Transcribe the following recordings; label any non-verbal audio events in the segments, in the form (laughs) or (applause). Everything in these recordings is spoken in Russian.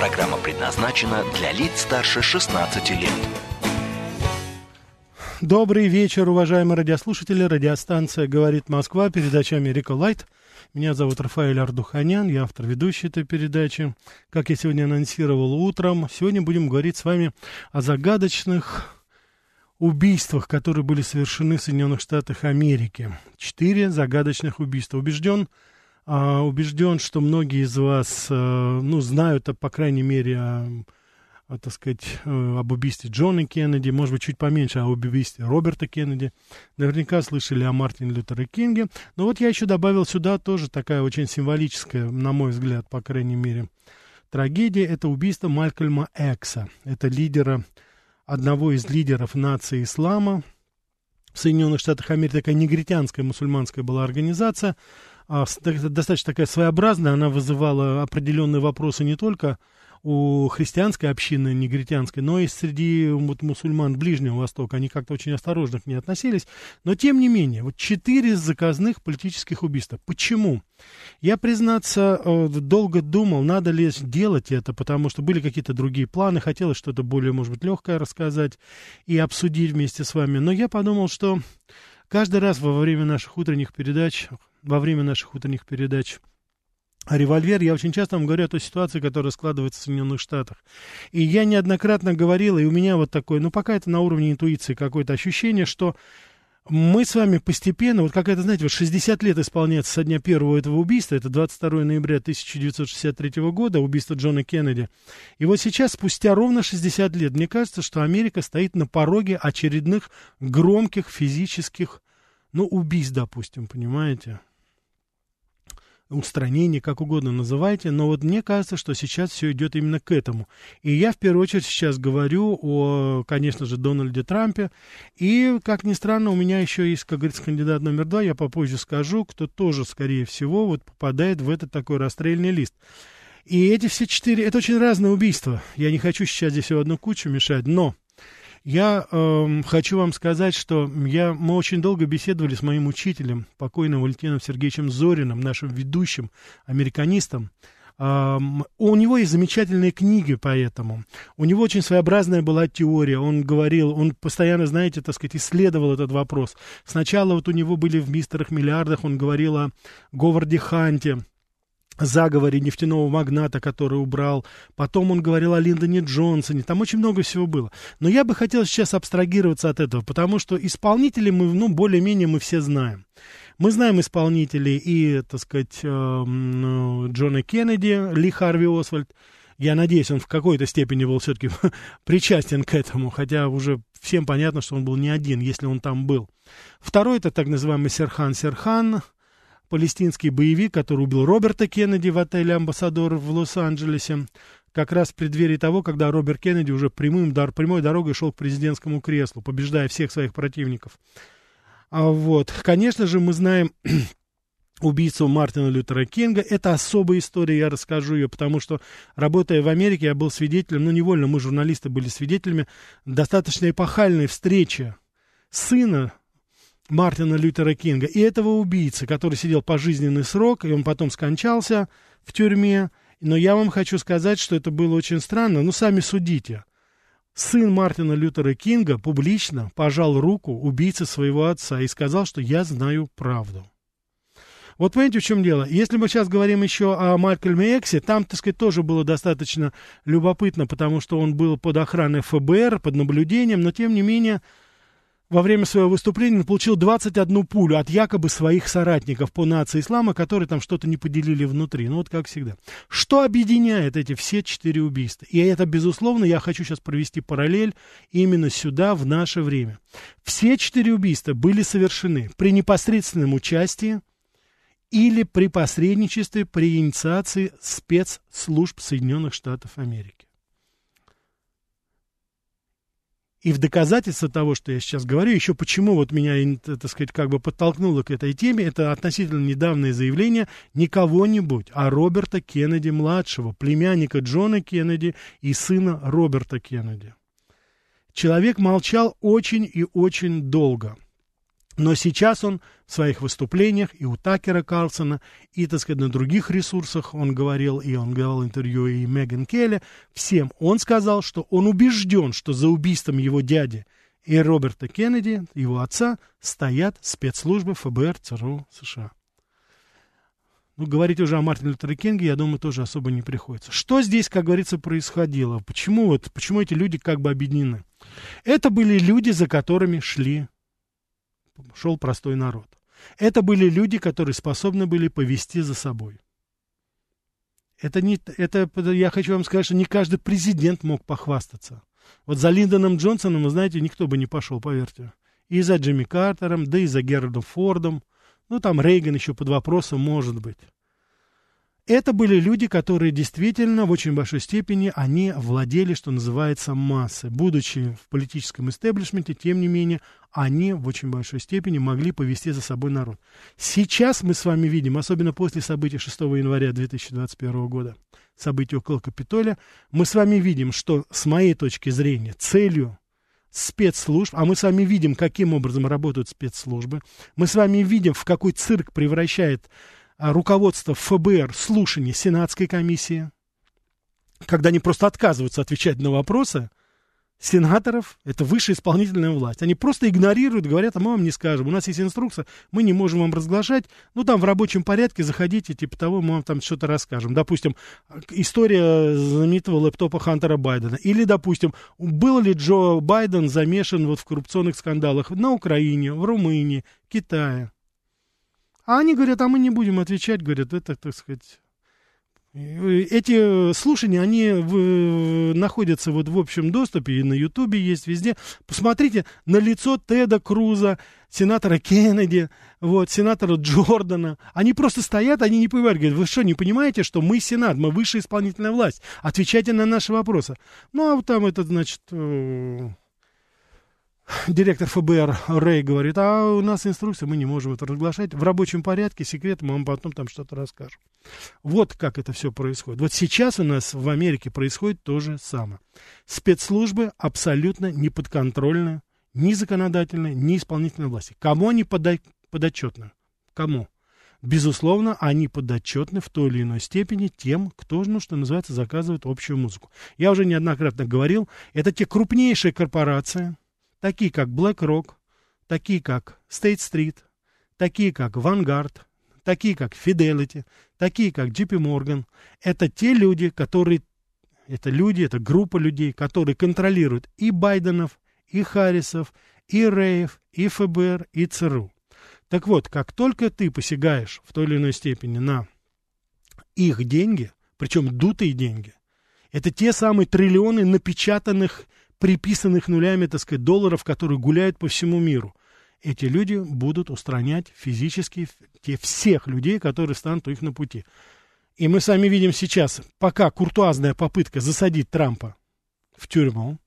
Программа предназначена для лиц старше 16 лет. Добрый вечер, уважаемые радиослушатели. Радиостанция «Говорит Москва», передача «Америка Light». Меня зовут Рафаэль Ардуханян, я автор и ведущий этой передачи. Как я сегодня анонсировал утром, сегодня будем говорить с вами о загадочных убийствах, которые были совершены в Соединенных Штатах Америки. Четыре загадочных убийства. Убежден, а, убежден, что многие из вас, а, ну, знают, а, по крайней мере, о, о, так сказать, э, об убийстве Джона Кеннеди, может быть, чуть поменьше о убийстве Роберта Кеннеди. Наверняка слышали о Мартине Лютере Кинге. Но вот я еще добавил сюда тоже такая очень символическая, на мой взгляд, по крайней мере, трагедия. Это убийство Малькольма Экса. Это лидера одного из лидеров нации ислама в Соединенных Штатах Америки, такая негритянская мусульманская была организация, а, достаточно такая своеобразная, она вызывала определенные вопросы не только у христианской общины негритянской, но и среди вот, мусульман Ближнего Востока. Они как-то очень осторожно к ней относились. Но, тем не менее, вот четыре заказных политических убийства. Почему? Я, признаться, э, долго думал, надо ли делать это, потому что были какие-то другие планы, хотелось что-то более, может быть, легкое рассказать и обсудить вместе с вами. Но я подумал, что каждый раз во время наших утренних передач, во время наших утренних передач револьвер, я очень часто вам говорю о той ситуации, которая складывается в Соединенных Штатах. И я неоднократно говорил, и у меня вот такое, ну, пока это на уровне интуиции какое-то ощущение, что мы с вами постепенно, вот как это, знаете, вот 60 лет исполняется со дня первого этого убийства, это 22 ноября 1963 года, убийство Джона Кеннеди. И вот сейчас, спустя ровно 60 лет, мне кажется, что Америка стоит на пороге очередных громких физических, ну, убийств, допустим, понимаете? Устранение, как угодно называйте, но вот мне кажется, что сейчас все идет именно к этому. И я в первую очередь сейчас говорю о, конечно же, Дональде Трампе. И, как ни странно, у меня еще есть, как говорится, кандидат номер два, я попозже скажу, кто тоже, скорее всего, вот попадает в этот такой расстрельный лист. И эти все четыре, это очень разные убийства. Я не хочу сейчас здесь в одну кучу мешать, но я э, хочу вам сказать, что я, мы очень долго беседовали с моим учителем, покойным Валентином Сергеевичем Зориным, нашим ведущим американистом. Uh, у него есть замечательные книги по этому. У него очень своеобразная была теория. Он говорил, он постоянно, знаете, так сказать, исследовал этот вопрос. Сначала вот у него были в «Мистерах миллиардах», он говорил о Говарде Ханте, заговоре нефтяного магната, который убрал. Потом он говорил о Линдоне Джонсоне. Там очень много всего было. Но я бы хотел сейчас абстрагироваться от этого, потому что исполнителей мы, ну, более-менее мы все знаем. Мы знаем исполнителей и, так сказать, эм, Джона Кеннеди, Ли Харви Освальд. Я надеюсь, он в какой-то степени был все-таки (laughs) причастен к этому, хотя уже всем понятно, что он был не один, если он там был. Второй это так называемый Серхан Серхан, палестинский боевик, который убил Роберта Кеннеди в отеле «Амбассадор» в Лос-Анджелесе, как раз в преддверии того, когда Роберт Кеннеди уже прямым, прямой дорогой шел к президентскому креслу, побеждая всех своих противников. А вот, конечно же, мы знаем (clears throat) убийцу Мартина Лютера Кинга. Это особая история, я расскажу ее, потому что, работая в Америке, я был свидетелем, ну, невольно, мы, журналисты, были свидетелями достаточно эпохальной встречи сына Мартина Лютера Кинга, и этого убийцы, который сидел пожизненный срок, и он потом скончался в тюрьме. Но я вам хочу сказать, что это было очень странно. Ну, сами судите. Сын Мартина Лютера Кинга публично пожал руку убийце своего отца и сказал, что я знаю правду. Вот понимаете, в чем дело? Если мы сейчас говорим еще о Малькольме Эксе, там, так сказать, тоже было достаточно любопытно, потому что он был под охраной ФБР, под наблюдением, но тем не менее во время своего выступления он получил 21 пулю от якобы своих соратников по нации ислама, которые там что-то не поделили внутри. Ну вот как всегда. Что объединяет эти все четыре убийства? И это, безусловно, я хочу сейчас провести параллель именно сюда, в наше время. Все четыре убийства были совершены при непосредственном участии или при посредничестве, при инициации спецслужб Соединенных Штатов Америки. И в доказательство того, что я сейчас говорю, еще почему вот меня, так сказать, как бы подтолкнуло к этой теме, это относительно недавнее заявление не кого-нибудь, а Роберта Кеннеди-младшего, племянника Джона Кеннеди и сына Роберта Кеннеди. Человек молчал очень и очень долго. Но сейчас он в своих выступлениях и у Такера Карлсона, и, так сказать, на других ресурсах он говорил, и он давал интервью и Меган Келли, всем он сказал, что он убежден, что за убийством его дяди и Роберта Кеннеди, его отца, стоят спецслужбы ФБР ЦРУ США. Ну, говорить уже о Мартине Лутере Кинге, я думаю, тоже особо не приходится. Что здесь, как говорится, происходило? Почему, вот, почему эти люди как бы объединены? Это были люди, за которыми шли, шел простой народ. Это были люди, которые способны были повести за собой. Это не, это, я хочу вам сказать, что не каждый президент мог похвастаться. Вот за Линдоном Джонсоном, вы знаете, никто бы не пошел, поверьте. И за Джимми Картером, да и за Герардом Фордом. Ну, там Рейган еще под вопросом, может быть. Это были люди, которые действительно в очень большой степени, они владели, что называется, массой. Будучи в политическом истеблишменте, тем не менее, они в очень большой степени могли повести за собой народ. Сейчас мы с вами видим, особенно после событий 6 января 2021 года, событий около Капитолия, мы с вами видим, что с моей точки зрения целью спецслужб, а мы с вами видим, каким образом работают спецслужбы, мы с вами видим, в какой цирк превращает руководство ФБР слушаний Сенатской комиссии, когда они просто отказываются отвечать на вопросы сенаторов, это высшая исполнительная власть. Они просто игнорируют, говорят, а мы вам не скажем, у нас есть инструкция, мы не можем вам разглашать, ну там в рабочем порядке заходите, типа того, мы вам там что-то расскажем. Допустим, история знаменитого лэптопа Хантера Байдена. Или, допустим, был ли Джо Байден замешан вот в коррупционных скандалах на Украине, в Румынии, Китае. А они говорят, а мы не будем отвечать, говорят, это, так сказать... Эти слушания, они в, находятся вот в общем доступе, и на Ютубе есть везде. Посмотрите на лицо Теда Круза, сенатора Кеннеди, вот, сенатора Джордана. Они просто стоят, они не понимают, говорят, вы что, не понимаете, что мы Сенат, мы высшая исполнительная власть, отвечайте на наши вопросы. Ну, а там этот, значит, э, директор ФБР Рэй говорит, а у нас инструкция, мы не можем это разглашать. В рабочем порядке, секрет, мы вам потом там что-то расскажем. Вот как это все происходит. Вот сейчас у нас в Америке происходит то же самое. Спецслужбы абсолютно не подконтрольны ни законодательной, ни исполнительной власти. Кому они подотчетны? Кому? Безусловно, они подотчетны в той или иной степени тем, кто, ну, что называется, заказывает общую музыку. Я уже неоднократно говорил, это те крупнейшие корпорации, такие как BlackRock, такие как State Street, такие как Vanguard, такие как Fidelity, такие как JP Morgan. Это те люди, которые, это люди, это группа людей, которые контролируют и Байденов, и Харрисов, и Рейв, и ФБР, и ЦРУ. Так вот, как только ты посягаешь в той или иной степени на их деньги, причем дутые деньги, это те самые триллионы напечатанных приписанных нулями, так сказать, долларов, которые гуляют по всему миру. Эти люди будут устранять физически те, всех людей, которые станут у их на пути. И мы сами видим сейчас, пока куртуазная попытка засадить Трампа в тюрьму,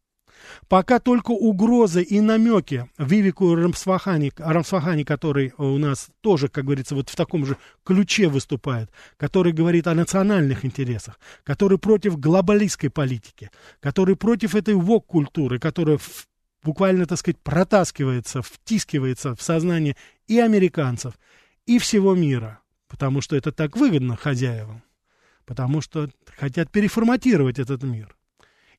Пока только угрозы и намеки Вивику Рамсфахани, Рамсфахани, который у нас тоже, как говорится, вот в таком же ключе выступает, который говорит о национальных интересах, который против глобалистской политики, который против этой вок-культуры, которая в, буквально, так сказать, протаскивается, втискивается в сознание и американцев, и всего мира, потому что это так выгодно хозяевам, потому что хотят переформатировать этот мир –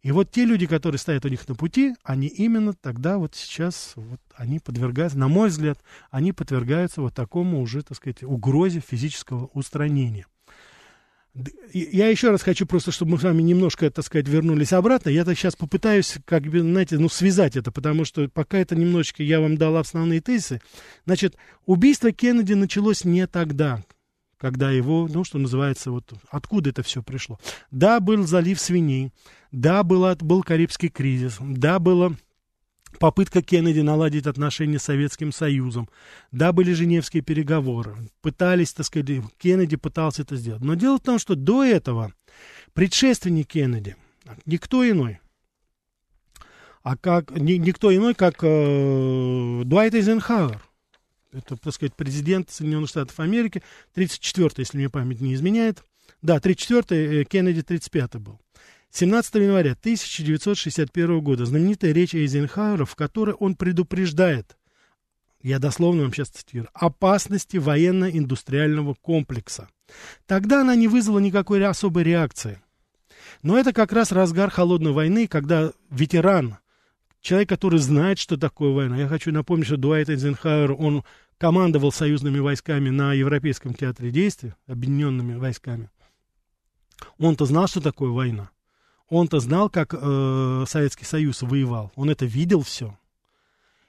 и вот те люди, которые стоят у них на пути, они именно тогда вот сейчас, вот они подвергаются, на мой взгляд, они подвергаются вот такому уже, так сказать, угрозе физического устранения. Я еще раз хочу просто, чтобы мы с вами немножко, так сказать, вернулись обратно. Я так сейчас попытаюсь, как бы, знаете, ну, связать это, потому что пока это немножечко я вам дал основные тезисы. Значит, убийство Кеннеди началось не тогда, когда его, ну, что называется, вот откуда это все пришло. Да, был залив свиней, да, была, был Карибский кризис, да, была попытка Кеннеди наладить отношения с Советским Союзом, да, были Женевские переговоры, пытались, так сказать, Кеннеди пытался это сделать. Но дело в том, что до этого предшественник Кеннеди, никто иной, а как ни, никто иной, как э, Дуайт Эйзенхауэр. Это, так сказать, президент Соединенных Штатов Америки, 34-й, если мне память не изменяет. Да, 34-й, э, Кеннеди 35-й был. 17 января 1961 года знаменитая речь Эйзенхауэра, в которой он предупреждает, я дословно вам сейчас цитирую, опасности военно-индустриального комплекса. Тогда она не вызвала никакой особой реакции. Но это как раз разгар холодной войны, когда ветеран, человек, который знает, что такое война. Я хочу напомнить, что Дуайт Эйзенхауэр, он командовал союзными войсками на Европейском театре действия, объединенными войсками. Он-то знал, что такое война. Он-то знал, как э, Советский Союз воевал. Он это видел все.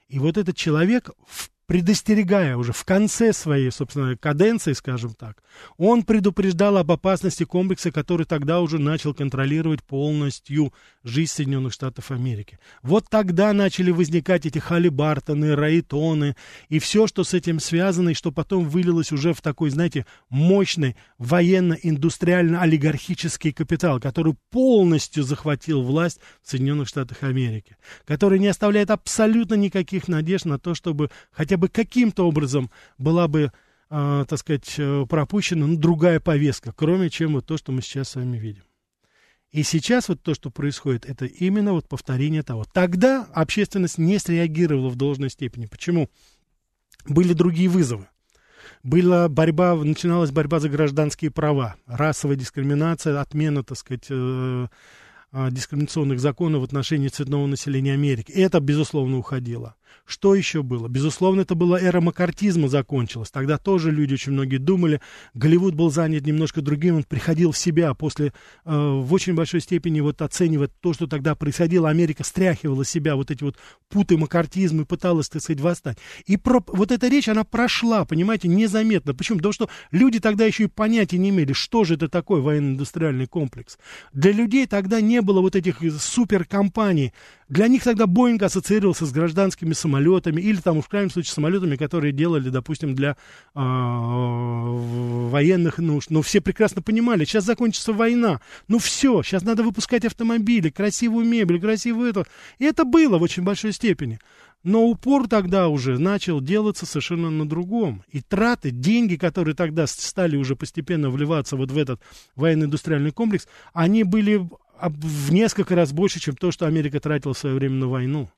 И вот этот человек в предостерегая уже в конце своей, собственно, каденции, скажем так, он предупреждал об опасности комплекса, который тогда уже начал контролировать полностью жизнь Соединенных Штатов Америки. Вот тогда начали возникать эти халибартоны, раитоны и все, что с этим связано, и что потом вылилось уже в такой, знаете, мощный военно-индустриально-олигархический капитал, который полностью захватил власть в Соединенных Штатах Америки, который не оставляет абсолютно никаких надежд на то, чтобы хотя хотя бы каким-то образом была бы, э, так сказать, э, пропущена ну, другая повестка, кроме чем вот то, что мы сейчас с вами видим. И сейчас вот то, что происходит, это именно вот повторение того. Тогда общественность не среагировала в должной степени. Почему? Были другие вызовы. Была борьба, начиналась борьба за гражданские права, расовая дискриминация, отмена, так сказать, э, э, дискриминационных законов в отношении цветного населения Америки. Это, безусловно, уходило. Что еще было? Безусловно, это была эра макартизма закончилась. Тогда тоже люди очень многие думали, Голливуд был занят немножко другим, он приходил в себя после, э, в очень большой степени вот оценивать то, что тогда происходило. Америка стряхивала себя вот эти вот путы макартизма и пыталась, так сказать, восстать. И про, вот эта речь, она прошла, понимаете, незаметно. Почему? Потому что люди тогда еще и понятия не имели, что же это такое военно-индустриальный комплекс. Для людей тогда не было вот этих суперкомпаний. Для них тогда Боинг ассоциировался с гражданскими самолетами или там, в крайнем случае, самолетами, которые делали, допустим, для э, военных нужд. Но все прекрасно понимали, сейчас закончится война. Ну все, сейчас надо выпускать автомобили, красивую мебель, красивую это. И это было в очень большой степени. Но упор тогда уже начал делаться совершенно на другом. И траты, деньги, которые тогда стали уже постепенно вливаться вот в этот военно-индустриальный комплекс, они были в несколько раз больше, чем то, что Америка тратила в свое время на войну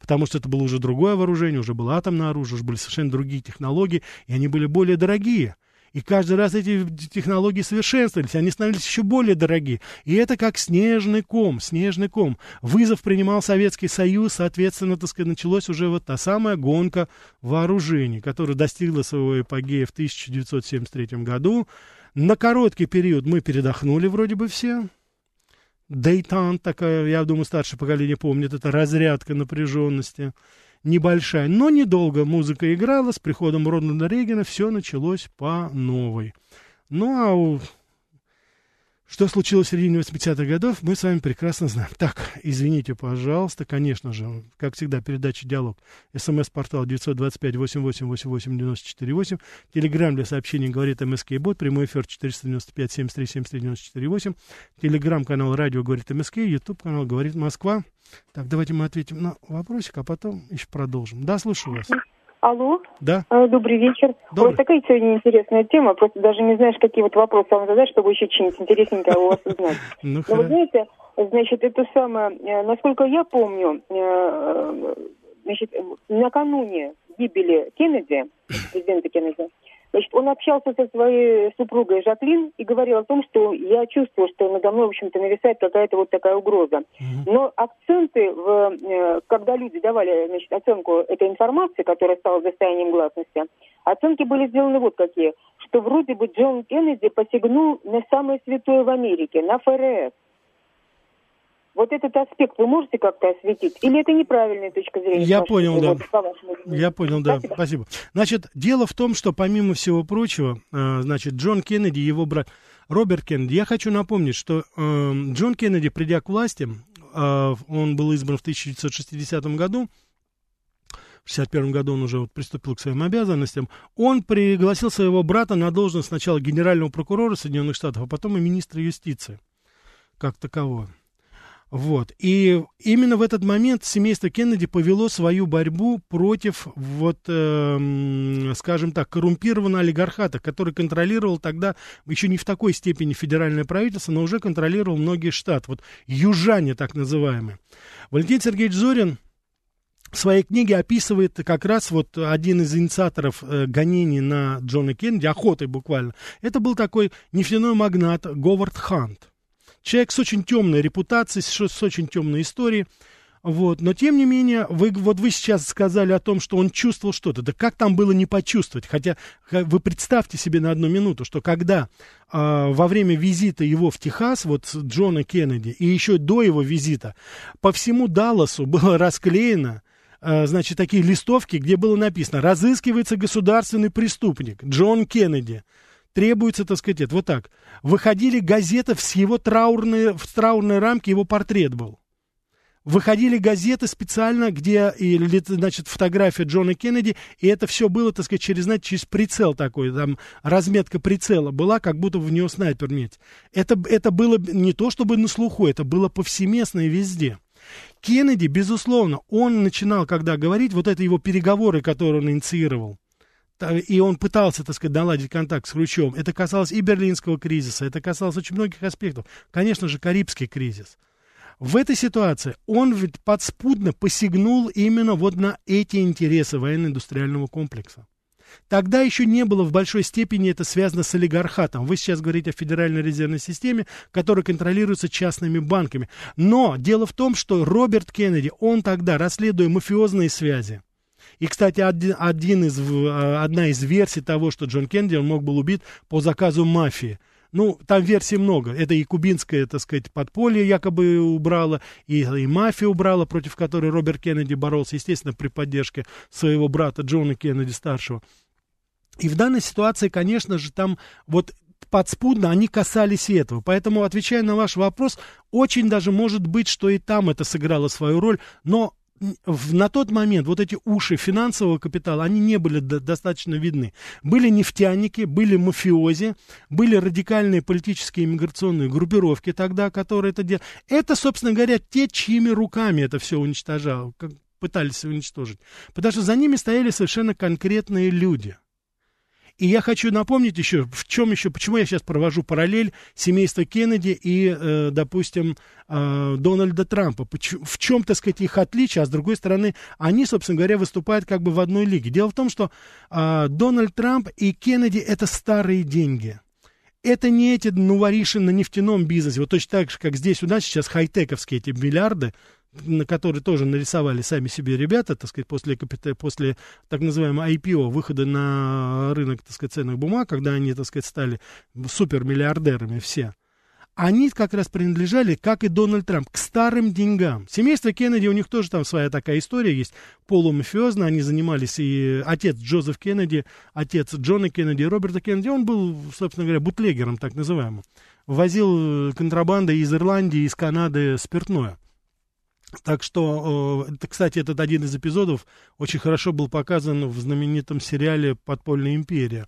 потому что это было уже другое вооружение, уже было атомное оружие, уже были совершенно другие технологии, и они были более дорогие. И каждый раз эти технологии совершенствовались, они становились еще более дорогие. И это как снежный ком, снежный ком. Вызов принимал Советский Союз, соответственно, так сказать, началась уже вот та самая гонка вооружений, которая достигла своего эпогея в 1973 году. На короткий период мы передохнули вроде бы все, Дейтан такая, я думаю, старшее поколение помнит, это разрядка напряженности небольшая, но недолго музыка играла, с приходом Рональда Рейгана все началось по новой. Ну, а у что случилось в середине 80-х годов, мы с вами прекрасно знаем. Так, извините, пожалуйста, конечно же, как всегда, передача «Диалог». СМС-портал 925-88-88-94-8. Телеграмм для сообщений говорит МСК Бот. Прямой эфир 495-73-73-94-8. Телеграмм-канал «Радио говорит МСК». Ютуб-канал «Говорит Москва». Так, давайте мы ответим на вопросик, а потом еще продолжим. Да, слушаю вас. Алло. Да. Э, добрый вечер. Добрый. Вот такая сегодня интересная тема. Просто даже не знаешь, какие вот вопросы вам задать, чтобы еще что-нибудь интересненькое у вас узнать. (laughs) Ну, Но вы знаете, значит, это самое, э, насколько я помню, э, значит, накануне гибели Кеннеди, (clears throat) президента Кеннеди, Значит, он общался со своей супругой Жаклин и говорил о том, что я чувствую, что надо мной, в общем-то, нависает какая-то вот такая угроза. Но акценты, в, э, когда люди давали значит, оценку этой информации, которая стала достоянием гласности, оценки были сделаны вот какие, что вроде бы Джон Кеннеди посягнул на самое святое в Америке, на ФРС. Вот этот аспект вы можете как-то осветить? Или это неправильная точка зрения? Я понял, да. Вот, Я понял, да. Спасибо. Спасибо. Значит, дело в том, что помимо всего прочего, э, значит, Джон Кеннеди, его брат Роберт Кеннеди, я хочу напомнить, что э, Джон Кеннеди, придя к власти, э, он был избран в 1960 году, в 1961 году он уже вот приступил к своим обязанностям, он пригласил своего брата на должность сначала генерального прокурора Соединенных Штатов, а потом и министра юстиции, как такового. Вот. И именно в этот момент семейство Кеннеди повело свою борьбу против, вот, э, скажем так, коррумпированного олигархата, который контролировал тогда, еще не в такой степени федеральное правительство, но уже контролировал многие штаты. Вот южане так называемые. Валентин Сергеевич Зорин в своей книге описывает как раз вот один из инициаторов э, гонений на Джона Кеннеди, охотой буквально. Это был такой нефтяной магнат Говард Хант. Человек с очень темной репутацией, с, с очень темной историей. Вот. Но, тем не менее, вы, вот вы сейчас сказали о том, что он чувствовал что-то. Да как там было не почувствовать? Хотя вы представьте себе на одну минуту, что когда э, во время визита его в Техас, вот Джона Кеннеди, и еще до его визита, по всему Далласу было расклеено э, значит, такие листовки, где было написано «Разыскивается государственный преступник Джон Кеннеди» требуется, так сказать, это, вот так. Выходили газеты с его траурной, в траурной рамке его портрет был. Выходили газеты специально, где, и, значит, фотография Джона Кеннеди, и это все было, так сказать, через, знаете, через прицел такой, там разметка прицела была, как будто в него снайпер меть. Это, это было не то, чтобы на слуху, это было повсеместно и везде. Кеннеди, безусловно, он начинал, когда говорить, вот это его переговоры, которые он инициировал, и он пытался, так сказать, наладить контакт с Хрущевым. Это касалось и берлинского кризиса, это касалось очень многих аспектов. Конечно же, Карибский кризис. В этой ситуации он ведь подспудно посягнул именно вот на эти интересы военно-индустриального комплекса. Тогда еще не было в большой степени это связано с олигархатом. Вы сейчас говорите о Федеральной резервной системе, которая контролируется частными банками. Но дело в том, что Роберт Кеннеди, он тогда, расследуя мафиозные связи, и, кстати, один, один из, э, одна из версий того, что Джон Кеннеди, он мог был убит по заказу мафии. Ну, там версий много. Это и кубинское, так сказать, подполье якобы убрало, и, и мафия убрала, против которой Роберт Кеннеди боролся, естественно, при поддержке своего брата Джона Кеннеди старшего. И в данной ситуации, конечно же, там вот подспудно они касались этого. Поэтому, отвечая на ваш вопрос, очень даже может быть, что и там это сыграло свою роль, но в, на тот момент вот эти уши финансового капитала, они не были до, достаточно видны. Были нефтяники, были мафиози, были радикальные политические иммиграционные группировки тогда, которые это делали. Это, собственно говоря, те, чьими руками это все уничтожало, как пытались уничтожить. Потому что за ними стояли совершенно конкретные люди – и я хочу напомнить еще, в чем еще, почему я сейчас провожу параллель семейства Кеннеди и, э, допустим, э, Дональда Трампа. В чем, так сказать, их отличие, а с другой стороны, они, собственно говоря, выступают как бы в одной лиге. Дело в том, что э, Дональд Трамп и Кеннеди это старые деньги. Это не эти нувориши на нефтяном бизнесе. Вот точно так же, как здесь у нас сейчас хай-тековские эти миллиарды, на который тоже нарисовали сами себе ребята, так сказать, после, после так называемого IPO, выхода на рынок, так сказать, ценных бумаг, когда они, так сказать, стали супермиллиардерами все, они как раз принадлежали, как и Дональд Трамп, к старым деньгам. Семейство Кеннеди, у них тоже там своя такая история есть, полумафиозно, они занимались, и отец Джозеф Кеннеди, отец Джона Кеннеди, Роберта Кеннеди, он был, собственно говоря, бутлегером, так называемым. Возил контрабандой из Ирландии, из Канады спиртное. Так что, это, кстати, этот один из эпизодов очень хорошо был показан в знаменитом сериале «Подпольная империя».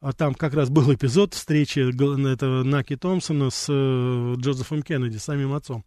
А там как раз был эпизод встречи Наки Томпсона с э, Джозефом Кеннеди, самим отцом.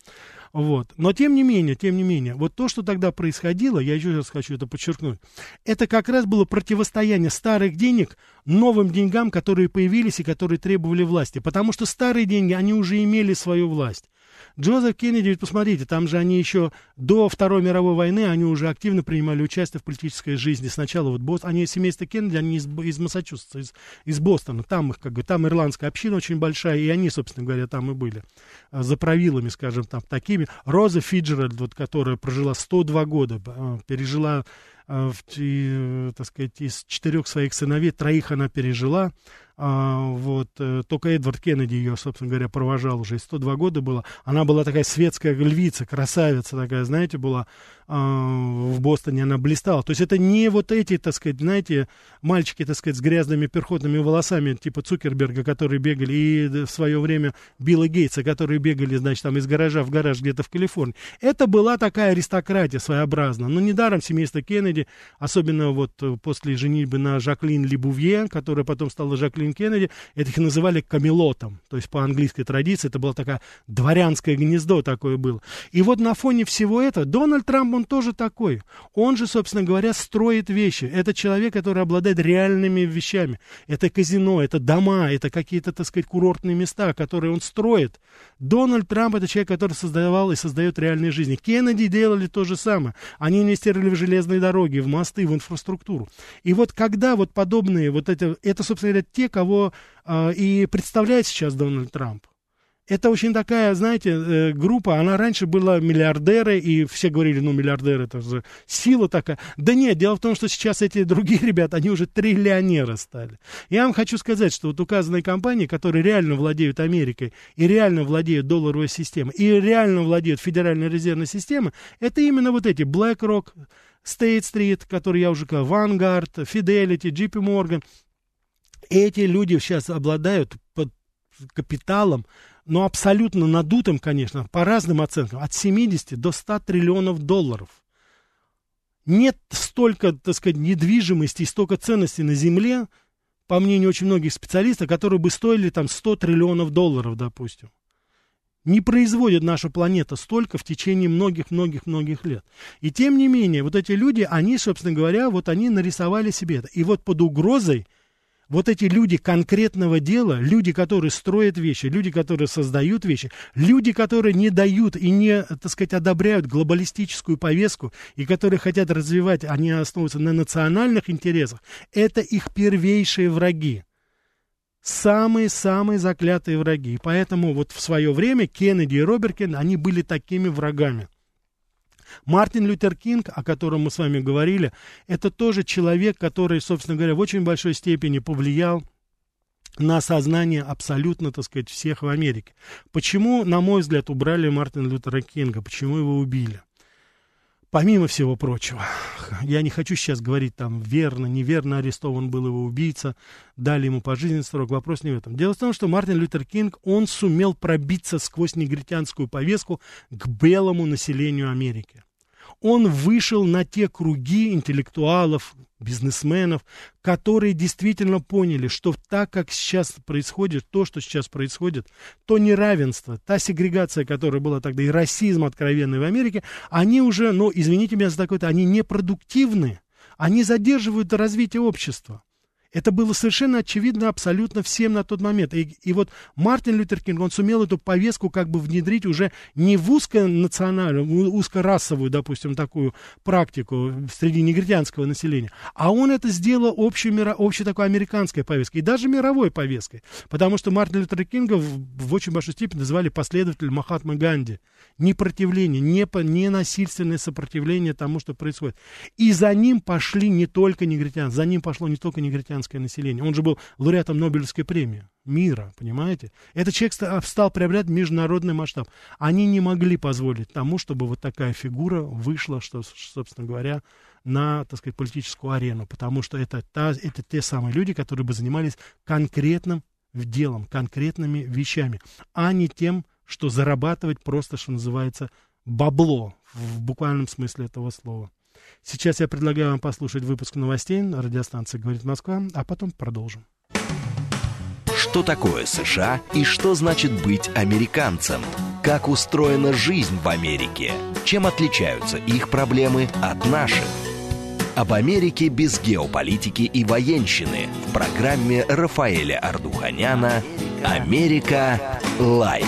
Вот. Но тем не менее, тем не менее, вот то, что тогда происходило, я еще раз хочу это подчеркнуть, это как раз было противостояние старых денег новым деньгам, которые появились и которые требовали власти. Потому что старые деньги, они уже имели свою власть. Джозеф Кеннеди, ведь посмотрите, там же они еще до Второй мировой войны, они уже активно принимали участие в политической жизни. Сначала вот Бостон, они семейство Кеннеди, они из, из Массачусетса, из, из Бостона. Там их, как бы, там ирландская община очень большая, и они, собственно говоря, там и были. А, за правилами, скажем, там, такими. Роза Фиджеральд, вот, которая прожила 102 года, а, пережила а, и, так сказать, из четырех своих сыновей, троих она пережила, а, вот, э, только Эдвард Кеннеди ее, собственно говоря, провожал уже, 102 года было. Она была такая светская львица, красавица такая, знаете, была а, в Бостоне, она блистала. То есть это не вот эти, так сказать, знаете, мальчики, так сказать, с грязными переходными волосами, типа Цукерберга, которые бегали, и в свое время Билла Гейтса, которые бегали, значит, там из гаража в гараж где-то в Калифорнии. Это была такая аристократия своеобразная. Но недаром семейство Кеннеди, особенно вот после женитьбы на Жаклин Либувье, которая потом стала Жаклин Кэтлин Кеннеди, это их называли камелотом, то есть по английской традиции это было такое дворянское гнездо такое было. И вот на фоне всего этого Дональд Трамп, он тоже такой. Он же, собственно говоря, строит вещи. Это человек, который обладает реальными вещами. Это казино, это дома, это какие-то, так сказать, курортные места, которые он строит. Дональд Трамп это человек, который создавал и создает реальные жизни. Кеннеди делали то же самое. Они инвестировали в железные дороги, в мосты, в инфраструктуру. И вот когда вот подобные, вот это, это собственно говоря, те, кого э, и представляет сейчас Дональд Трамп это очень такая, знаете, э, группа, она раньше была миллиардеры, и все говорили, ну, миллиардеры, это же сила такая. Да нет, дело в том, что сейчас эти другие (laughs) ребята, они уже триллионеры стали. Я вам хочу сказать, что вот указанные компании, которые реально владеют Америкой, и реально владеют долларовой системой, и реально владеют Федеральной резервной системой, это именно вот эти BlackRock, State Street, который я уже сказал, Vanguard, Fidelity, JP Morgan. Эти люди сейчас обладают под капиталом но абсолютно надутым, конечно, по разным оценкам, от 70 до 100 триллионов долларов. Нет столько, так сказать, недвижимости и столько ценностей на Земле, по мнению очень многих специалистов, которые бы стоили там 100 триллионов долларов, допустим. Не производит наша планета столько в течение многих-многих-многих лет. И тем не менее, вот эти люди, они, собственно говоря, вот они нарисовали себе это. И вот под угрозой вот эти люди конкретного дела, люди, которые строят вещи, люди, которые создают вещи, люди, которые не дают и не, так сказать, одобряют глобалистическую повестку и которые хотят развивать, они основываются на национальных интересах, это их первейшие враги. Самые-самые заклятые враги. И поэтому вот в свое время Кеннеди и Роберт они были такими врагами. Мартин Лютер Кинг, о котором мы с вами говорили, это тоже человек, который, собственно говоря, в очень большой степени повлиял на сознание абсолютно, так сказать, всех в Америке. Почему, на мой взгляд, убрали Мартина Лютера Кинга? Почему его убили? Помимо всего прочего, я не хочу сейчас говорить там верно, неверно арестован был его убийца, дали ему пожизненный срок, вопрос не в этом. Дело в том, что Мартин Лютер Кинг, он сумел пробиться сквозь негритянскую повестку к белому населению Америки он вышел на те круги интеллектуалов, бизнесменов, которые действительно поняли, что так, как сейчас происходит, то, что сейчас происходит, то неравенство, та сегрегация, которая была тогда, и расизм откровенный в Америке, они уже, ну, извините меня за такое-то, они непродуктивны, они задерживают развитие общества. Это было совершенно очевидно абсолютно всем на тот момент. И, и вот Мартин Лютер Кинг, он сумел эту повестку как бы внедрить уже не в узконациональную, узкорасовую, допустим, такую практику среди негритянского населения, а он это сделал общей, общей такой американской повесткой, и даже мировой повесткой. Потому что Мартин Лютер Кинга в, в очень большой степени называли последователем Махатмы Ганди. Непротивление, не, не насильственное сопротивление тому, что происходит. И за ним пошли не только негритян, за ним пошло не только негритян, американское население. Он же был лауреатом Нобелевской премии мира, понимаете? Этот человек стал приобретать международный масштаб. Они не могли позволить тому, чтобы вот такая фигура вышла, что, собственно говоря, на, так сказать, политическую арену, потому что это, та, это те самые люди, которые бы занимались конкретным делом, конкретными вещами, а не тем, что зарабатывать просто, что называется, бабло в буквальном смысле этого слова. Сейчас я предлагаю вам послушать выпуск новостей радиостанции «Говорит Москва», а потом продолжим. Что такое США и что значит быть американцем? Как устроена жизнь в Америке? Чем отличаются их проблемы от наших? Об Америке без геополитики и военщины в программе Рафаэля Ардуханяна «Америка. Light».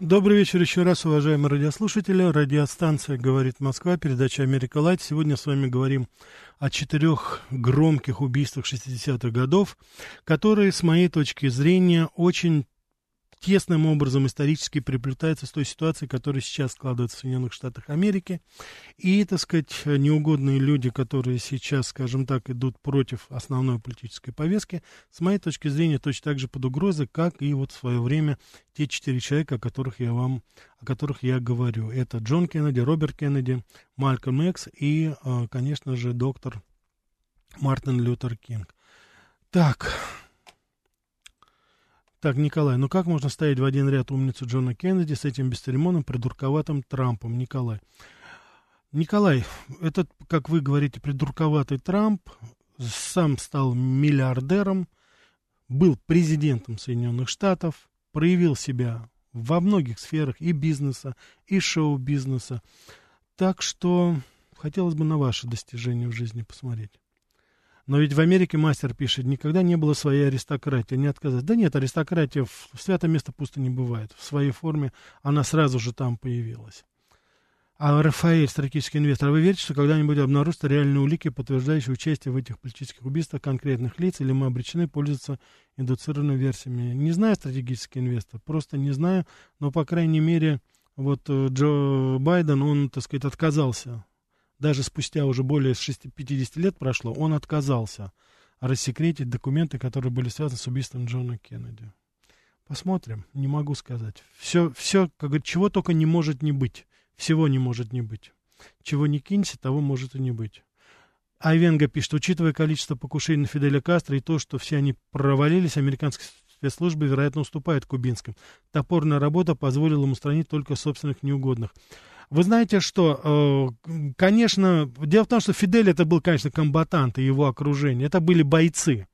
Добрый вечер еще раз, уважаемые радиослушатели. Радиостанция «Говорит Москва», передача «Америка Light». Сегодня с вами говорим о четырех громких убийствах 60-х годов, которые, с моей точки зрения, очень тесным образом исторически приплетается с той ситуацией, которая сейчас складывается в Соединенных Штатах Америки. И, так сказать, неугодные люди, которые сейчас, скажем так, идут против основной политической повестки, с моей точки зрения, точно так же под угрозой, как и вот в свое время те четыре человека, о которых я вам, о которых я говорю. Это Джон Кеннеди, Роберт Кеннеди, Малькольм Экс и, э, конечно же, доктор Мартин Лютер Кинг. Так, так, Николай, ну как можно ставить в один ряд умницу Джона Кеннеди с этим бесцеремонным придурковатым Трампом, Николай? Николай, этот, как вы говорите, придурковатый Трамп сам стал миллиардером, был президентом Соединенных Штатов, проявил себя во многих сферах и бизнеса, и шоу-бизнеса. Так что хотелось бы на ваши достижения в жизни посмотреть. Но ведь в Америке мастер пишет, никогда не было своей аристократии, не отказать. Да нет, аристократия в святое место пусто не бывает. В своей форме она сразу же там появилась. А Рафаэль, стратегический инвестор, вы верите, что когда-нибудь обнаружатся реальные улики, подтверждающие участие в этих политических убийствах конкретных лиц, или мы обречены пользоваться индуцированными версиями? Не знаю, стратегический инвестор, просто не знаю, но, по крайней мере, вот э, Джо Байден, он, так сказать, отказался. Даже спустя уже более 6, 50 лет прошло, он отказался рассекретить документы, которые были связаны с убийством Джона Кеннеди. Посмотрим, не могу сказать. Все, все, как говорит, чего только не может не быть. Всего не может не быть. Чего не кинься, того может и не быть. Айвенга пишет, учитывая количество покушений на Фиделя Кастро и то, что все они провалились, американские спецслужбы, вероятно, уступают кубинским. Топорная работа позволила им устранить только собственных неугодных. Вы знаете, что, э, конечно, дело в том, что Фидель это был, конечно, комбатант и его окружение. Это были бойцы.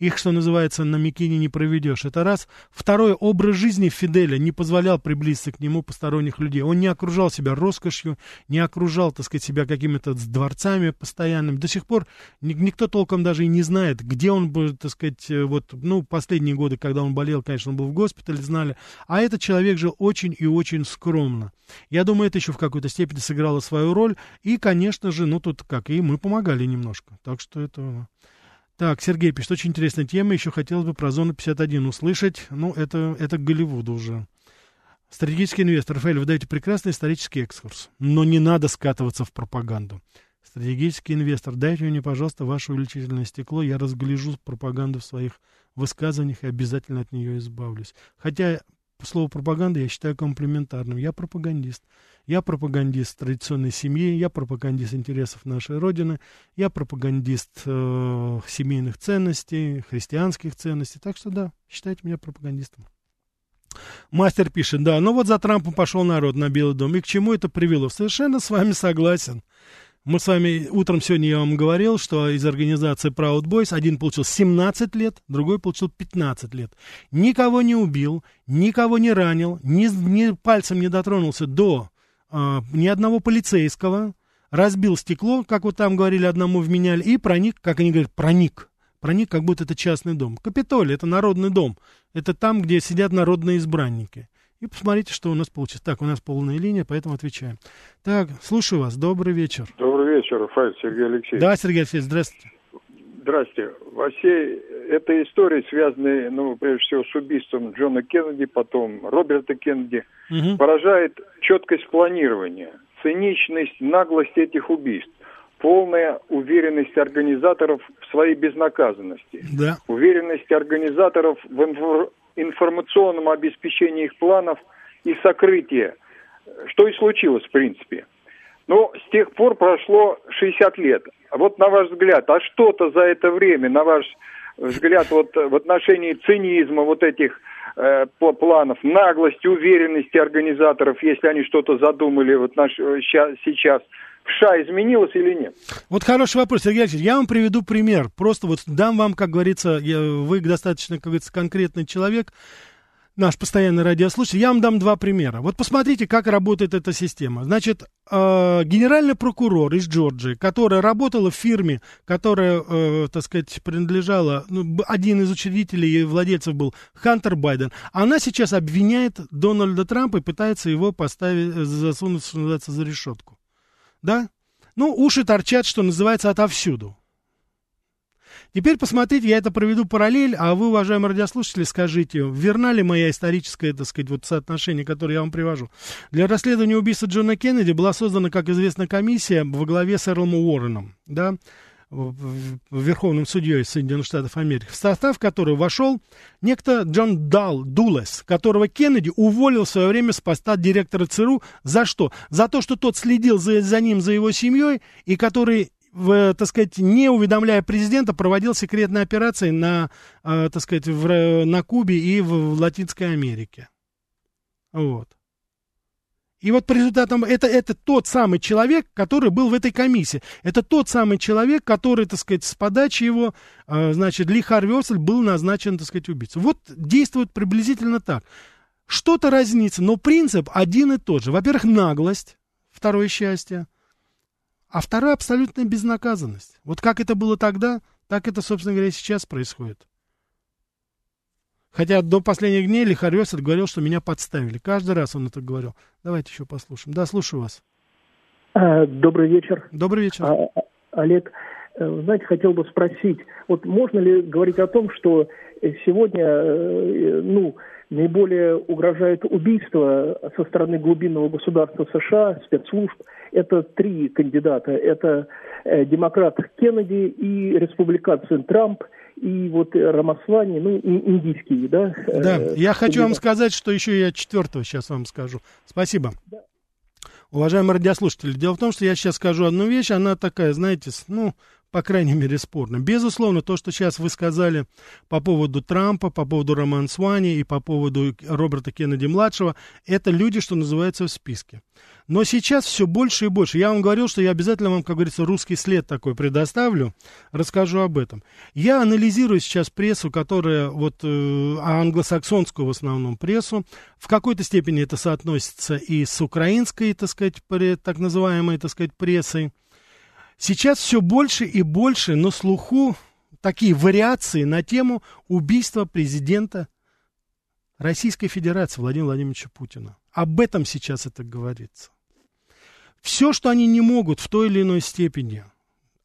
Их, что называется, на Микине не проведешь. Это раз. Второй, образ жизни Фиделя не позволял приблизиться к нему посторонних людей. Он не окружал себя роскошью, не окружал, так сказать, себя какими-то дворцами постоянными. До сих пор никто толком даже и не знает, где он так сказать, э, вот, ну, последние годы, когда он болел, конечно, он был в госпитале, знали. А этот человек жил очень и очень скромно. Я думаю, это еще в какой-то степени сыграло свою роль. И, конечно же, ну, тут как, и мы помогали немножко. Так что это... Так, Сергей пишет, очень интересная тема, еще хотелось бы про зону 51 услышать. Ну, это, это Голливуд уже. Стратегический инвестор, Рафаэль, вы даете прекрасный исторический экскурс, но не надо скатываться в пропаганду. Стратегический инвестор, дайте мне, пожалуйста, ваше увеличительное стекло, я разгляжу пропаганду в своих высказываниях и обязательно от нее избавлюсь. Хотя слово пропаганда я считаю комплиментарным. Я пропагандист. Я пропагандист традиционной семьи, я пропагандист интересов нашей Родины, я пропагандист э, семейных ценностей, христианских ценностей. Так что да, считайте меня пропагандистом. Мастер пишет, да, ну вот за Трампом пошел народ на Белый дом. И к чему это привело? Совершенно с вами согласен. Мы с вами утром сегодня я вам говорил, что из организации Proud Boys один получил 17 лет, другой получил 15 лет. Никого не убил, никого не ранил, ни, ни пальцем не дотронулся до а, ни одного полицейского, разбил стекло, как вот там говорили, одному вменяли, и проник, как они говорят, проник. Проник, как будто это частный дом. Капитолий, это народный дом. Это там, где сидят народные избранники. И посмотрите, что у нас получится. Так, у нас полная линия, поэтому отвечаем. Так, слушаю вас. Добрый вечер. Добрый вечер, Рафаэль Сергей Алексеевич. Да, Сергей Алексеевич, здравствуйте. Здравствуйте. Во всей этой истории, связанной, ну, прежде всего, с убийством Джона Кеннеди, потом Роберта Кеннеди, угу. поражает четкость планирования, циничность, наглость этих убийств, полная уверенность организаторов в своей безнаказанности, да. уверенность организаторов в инфор- информационном обеспечении их планов и сокрытие, что и случилось, в принципе. Но с тех пор прошло 60 лет. Вот на ваш взгляд, а что-то за это время, на ваш взгляд, вот в отношении цинизма вот этих э, планов, наглости, уверенности организаторов, если они что-то задумали вот наш, сейчас, в США изменилось или нет? Вот хороший вопрос, Сергей Алексеевич. Я вам приведу пример. Просто вот дам вам, как говорится, я, вы достаточно, как говорится, конкретный человек наш постоянный радиослушатель, я вам дам два примера. Вот посмотрите, как работает эта система. Значит, э, генеральный прокурор из Джорджии, которая работала в фирме, которая, э, так сказать, принадлежала, ну, один из учредителей и владельцев был Хантер Байден, она сейчас обвиняет Дональда Трампа и пытается его поставить, засунуть, что называется, за решетку. Да? Ну, уши торчат, что называется, отовсюду. Теперь посмотрите, я это проведу параллель, а вы, уважаемые радиослушатели, скажите, верна ли моя историческое, так сказать, вот соотношение, которое я вам привожу. Для расследования убийства Джона Кеннеди была создана, как известно, комиссия во главе с Эрлом Уорреном, да, верховным судьей Соединенных Штатов Америки, в состав которой вошел некто Джон Дал Дулес, которого Кеннеди уволил в свое время с поста директора ЦРУ. За что? За то, что тот следил за, за ним, за его семьей, и который в, так сказать, не уведомляя президента, проводил секретные операции на, э, так сказать, в, на Кубе и в, в Латинской Америке. Вот. И вот по результатам, это, это тот самый человек, который был в этой комиссии. Это тот самый человек, который, так сказать, с подачи его, э, значит, Ли Харвесель был назначен, так сказать, убийцей. Вот действует приблизительно так. Что-то разнится, но принцип один и тот же. Во-первых, наглость, второе счастье, а второе абсолютная безнаказанность. Вот как это было тогда, так это, собственно говоря, сейчас происходит. Хотя до последних дней Лихарёсов говорил, что меня подставили. Каждый раз он это говорил. Давайте еще послушаем. Да, слушаю вас. А, добрый вечер. Добрый вечер. А, Олег, э, знаете, хотел бы спросить, вот можно ли говорить о том, что сегодня, э, ну, наиболее угрожает убийство со стороны глубинного государства США, спецслужб. Это три кандидата. Это э, демократ Кеннеди и республиканцы Трамп и вот Рамасвани, ну, индийские, да? Да, э, я хочу вам сказать, что еще я четвертого сейчас вам скажу. Спасибо. Да. Уважаемые радиослушатели, дело в том, что я сейчас скажу одну вещь, она такая, знаете, ну, по крайней мере, спорно. Безусловно, то, что сейчас вы сказали по поводу Трампа, по поводу Роман Свани и по поводу Роберта Кеннеди-младшего, это люди, что называется, в списке. Но сейчас все больше и больше. Я вам говорил, что я обязательно вам, как говорится, русский след такой предоставлю, расскажу об этом. Я анализирую сейчас прессу, которая, вот, э, англосаксонскую в основном прессу. В какой-то степени это соотносится и с украинской, так сказать, так называемой, так сказать, прессой. Сейчас все больше и больше на слуху такие вариации на тему убийства президента Российской Федерации Владимира Владимировича Путина. Об этом сейчас это говорится. Все, что они не могут в той или иной степени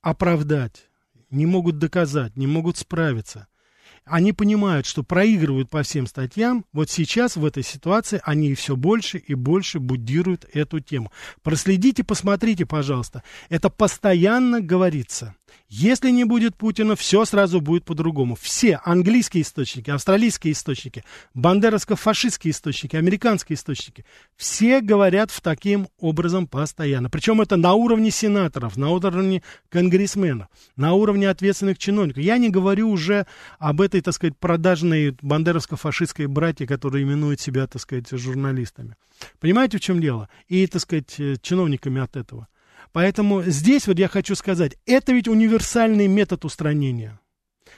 оправдать, не могут доказать, не могут справиться – они понимают, что проигрывают по всем статьям, вот сейчас в этой ситуации они все больше и больше будируют эту тему. Проследите, посмотрите, пожалуйста. Это постоянно говорится. Если не будет Путина, все сразу будет по-другому. Все английские источники, австралийские источники, бандеровско-фашистские источники, американские источники, все говорят в таким образом постоянно. Причем это на уровне сенаторов, на уровне конгрессменов, на уровне ответственных чиновников. Я не говорю уже об этой, так сказать, продажной бандеровско-фашистской братье, которые именуют себя, так сказать, журналистами. Понимаете, в чем дело? И, так сказать, чиновниками от этого. Поэтому здесь вот я хочу сказать, это ведь универсальный метод устранения.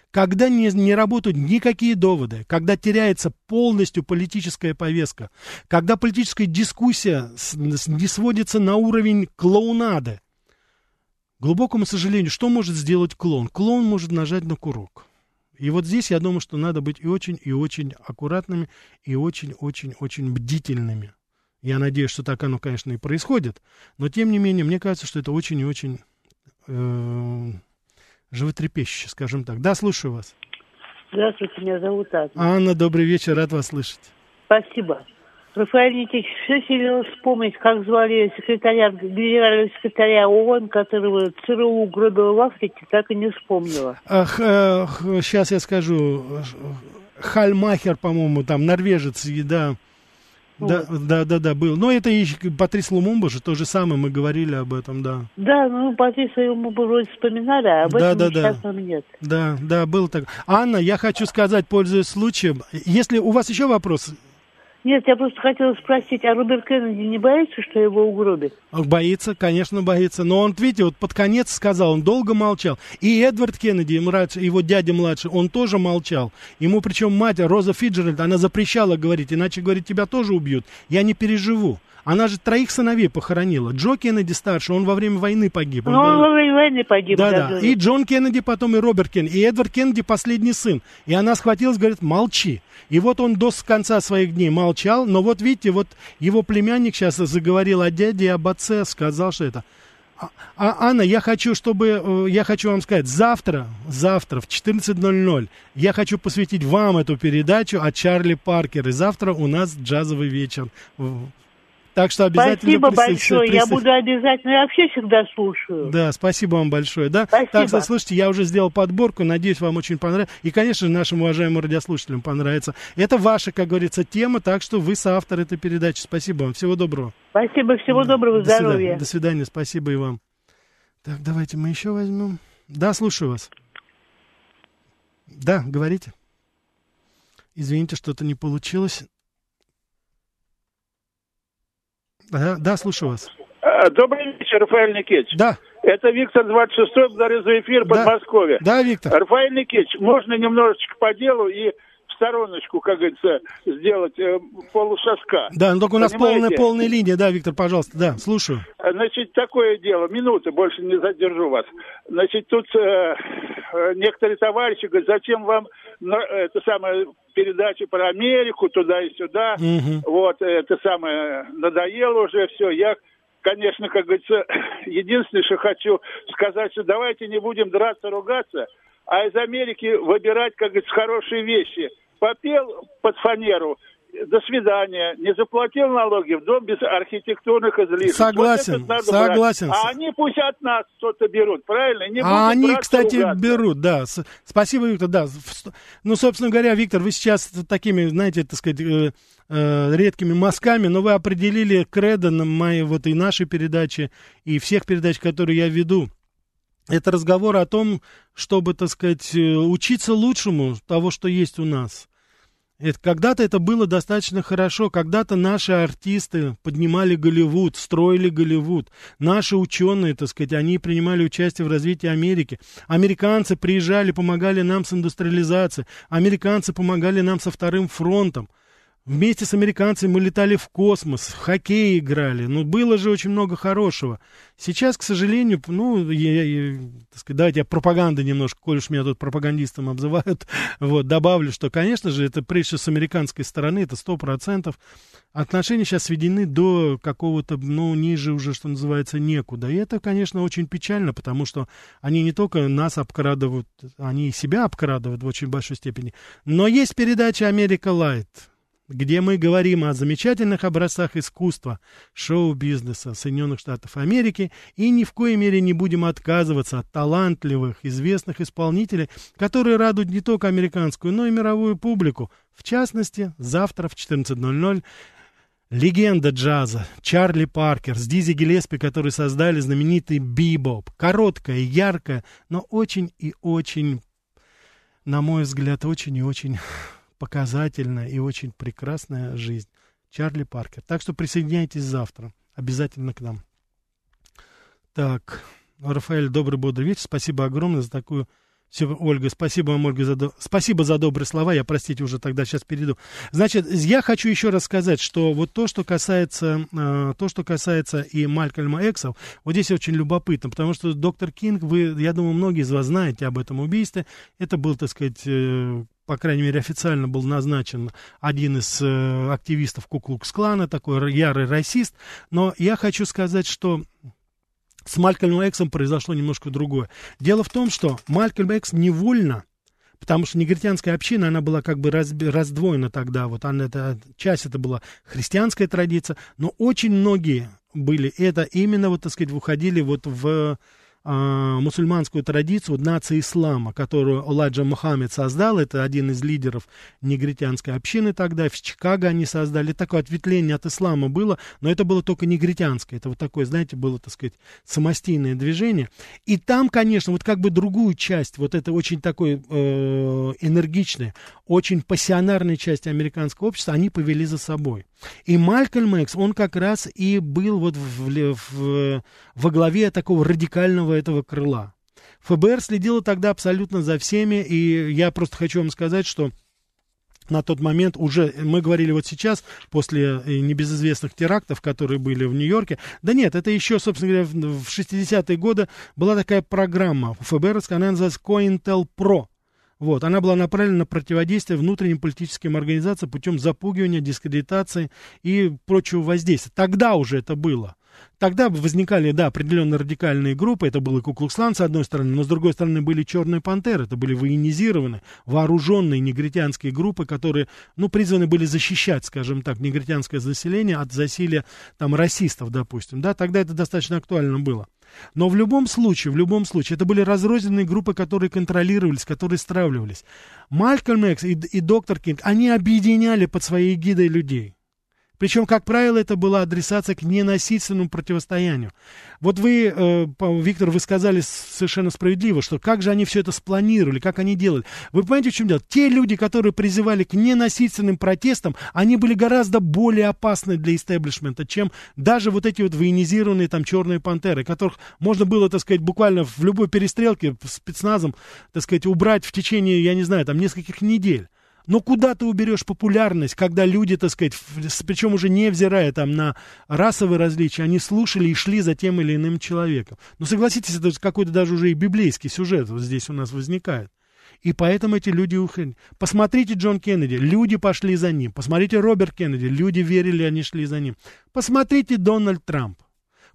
Когда не, не работают никакие доводы, когда теряется полностью политическая повестка, когда политическая дискуссия с, не сводится на уровень клоунады, к глубокому сожалению, что может сделать клоун? Клоун может нажать на курок. И вот здесь я думаю, что надо быть и очень, и очень аккуратными, и очень-очень-очень бдительными. Я надеюсь, что так оно, конечно, и происходит. Но, тем не менее, мне кажется, что это очень и очень э, животрепещуще, скажем так. Да, слушаю вас. Здравствуйте, меня зовут Анна. Анна, добрый вечер, рад вас слышать. Спасибо. Рафаэль Никитич, все сильно вспомнить, как звали секретаря, генерального секретаря ООН, которого ЦРУ угробил в Африке, так и не вспомнила. Ах, э, сейчас я скажу. Хальмахер, по-моему, там, норвежец, да. Да, да, да, да, был. Но это и Патрис Лумумба же, то же самое, мы говорили об этом, да. Да, ну Патриса Лумумба вроде вспоминали, а об да, этом да, сейчас да. нет. Да, да, был так. Анна, я хочу сказать, пользуясь случаем, если у вас еще вопрос, нет, я просто хотела спросить, а Роберт Кеннеди не боится, что его угробят? Боится, конечно, боится. Но он, видите, вот под конец сказал, он долго молчал. И Эдвард Кеннеди, его дядя младший, он тоже молчал. Ему причем мать, Роза Фиджеральд, она запрещала говорить, иначе, говорит, тебя тоже убьют. Я не переживу. Она же троих сыновей похоронила. Джо Кеннеди старший, он во время войны погиб. Он, ну, он во время войны погиб. Да, да. И Джон Кеннеди потом, и Роберт Кеннеди. И Эдвард Кеннеди последний сын. И она схватилась, говорит, молчи. И вот он до конца своих дней молчал. Но вот видите, вот его племянник сейчас заговорил о дяде и об отце, сказал, что это... А, а, Анна, я хочу, чтобы, э, я хочу вам сказать, завтра, завтра в 14.00 я хочу посвятить вам эту передачу о Чарли Паркере. Завтра у нас джазовый вечер так что обязательно Спасибо большое, я буду обязательно, я вообще всегда слушаю. Да, спасибо вам большое. Да? Спасибо. Так что, слушайте, я уже сделал подборку, надеюсь, вам очень понравится. И, конечно же, нашим уважаемым радиослушателям понравится. Это ваша, как говорится, тема, так что вы соавтор этой передачи. Спасибо вам, всего доброго. Спасибо, всего доброго, До здоровья. Свидания. До свидания, спасибо и вам. Так, давайте мы еще возьмем. Да, слушаю вас. Да, говорите. Извините, что-то не получилось. Да, да, слушаю вас. А, добрый вечер, Рафаэль Никитич. Да. Это Виктор 26-й, благодарю за эфир, да. Подмосковье. Да, Виктор. Рафаэль Никитич, можно немножечко по делу и стороночку, как говорится, сделать э, полушажка. Да, но только у нас полная, полная линия, да, Виктор, пожалуйста, да, слушаю. Значит, такое дело, минуты, больше не задержу вас. Значит, тут э, э некоторые товарищи говорят, зачем вам это самое передача про Америку туда и сюда, угу. вот, это самое, надоело уже все, я конечно, как говорится, (coughs) единственное, что хочу сказать, что давайте не будем драться, ругаться, а из Америки выбирать, как говорится, хорошие вещи. Попел под фанеру, до свидания, не заплатил налоги, в дом без архитектурных излишеств. Согласен, вот согласен. Брать. А они пусть от нас что-то берут, правильно? Не а они, кстати, ругаться. берут, да. Спасибо, Виктор, да. Ну, собственно говоря, Виктор, вы сейчас такими, знаете, так сказать, э- э- редкими мазками, но вы определили кредо на моей вот и нашей передаче, и всех передач, которые я веду. Это разговор о том, чтобы, так сказать, э, учиться лучшему того, что есть у нас. Это, когда-то это было достаточно хорошо, когда-то наши артисты поднимали Голливуд, строили Голливуд. Наши ученые, так сказать, они принимали участие в развитии Америки. Американцы приезжали, помогали нам с индустриализацией. Американцы помогали нам со вторым фронтом. Вместе с американцами мы летали в космос, в хоккей играли. Ну, было же очень много хорошего. Сейчас, к сожалению, ну, я, я, так сказать, давайте я пропаганда немножко, коль уж меня тут пропагандистом обзывают, (laughs) вот, добавлю, что, конечно же, это прежде с американской стороны, это сто процентов. Отношения сейчас сведены до какого-то, ну, ниже уже, что называется, некуда. И это, конечно, очень печально, потому что они не только нас обкрадывают, они и себя обкрадывают в очень большой степени. Но есть передача «Америка Лайт», где мы говорим о замечательных образцах искусства, шоу-бизнеса Соединенных Штатов Америки и ни в коей мере не будем отказываться от талантливых, известных исполнителей, которые радуют не только американскую, но и мировую публику. В частности, завтра в 14.00 легенда джаза Чарли Паркер с Дизи Гелеспи, которые создали знаменитый бибоп. Короткая, яркая, но очень и очень, на мой взгляд, очень и очень показательная и очень прекрасная жизнь. Чарли Паркер. Так что присоединяйтесь завтра. Обязательно к нам. Так, Рафаэль, добрый, бодрый вечер. Спасибо огромное за такую... Все, Ольга, спасибо вам, Ольга, за, до... спасибо за добрые слова. Я, простите, уже тогда сейчас перейду. Значит, я хочу еще раз сказать, что вот то, что касается, э, то, что касается и Малькольма Эксов, вот здесь очень любопытно, потому что доктор Кинг, вы, я думаю, многие из вас знаете об этом убийстве. Это был, так сказать, э, по крайней мере, официально был назначен один из э, активистов Куклукс-клана, такой ярый расист. Но я хочу сказать, что с Малькольмом Эксом произошло немножко другое. Дело в том, что Малькольм Экс невольно потому что негритянская община, она была как бы раз, раздвоена тогда, вот она, это, часть это была христианская традиция, но очень многие были это именно, вот, так сказать, выходили вот в мусульманскую традицию нации ислама, которую Оладжа Мухаммед создал, это один из лидеров негритянской общины тогда, в Чикаго они создали, такое ответвление от ислама было, но это было только негритянское, это вот такое, знаете, было, так сказать, самостийное движение. И там, конечно, вот как бы другую часть, вот это очень такой э, энергичная, очень пассионарная часть американского общества, они повели за собой. И Малькольм Экс, он как раз и был вот в, в, в, во главе такого радикального этого крыла. ФБР следило тогда абсолютно за всеми, и я просто хочу вам сказать, что на тот момент уже, мы говорили вот сейчас, после э, небезызвестных терактов, которые были в Нью-Йорке, да нет, это еще, собственно говоря, в 60-е годы была такая программа ФБР, она называется COINTELPRO, вот, она была направлена на противодействие внутренним политическим организациям путем запугивания, дискредитации и прочего воздействия. Тогда уже это было. Тогда возникали, да, определенные радикальные группы, это был и Куклукслан, с одной стороны, но с другой стороны были черные пантеры, это были военизированные, вооруженные негритянские группы, которые, ну, призваны были защищать, скажем так, негритянское заселение от засилия, там, расистов, допустим, да, тогда это достаточно актуально было. Но в любом случае, в любом случае, это были разрозненные группы, которые контролировались, которые стравливались. Малькольм Экс и, и доктор Кинг, они объединяли под своей гидой людей. Причем, как правило, это была адресация к ненасильственному противостоянию. Вот вы, э, Виктор, вы сказали совершенно справедливо, что как же они все это спланировали, как они делали. Вы понимаете, в чем дело? Те люди, которые призывали к ненасильственным протестам, они были гораздо более опасны для истеблишмента, чем даже вот эти вот военизированные там черные пантеры, которых можно было, так сказать, буквально в любой перестрелке спецназом, так сказать, убрать в течение, я не знаю, там нескольких недель. Но куда ты уберешь популярность, когда люди, так сказать, причем уже невзирая там на расовые различия, они слушали и шли за тем или иным человеком. Но согласитесь, это какой-то даже уже и библейский сюжет вот здесь у нас возникает. И поэтому эти люди уходили. Посмотрите Джон Кеннеди, люди пошли за ним. Посмотрите Роберт Кеннеди, люди верили, они шли за ним. Посмотрите Дональд Трамп.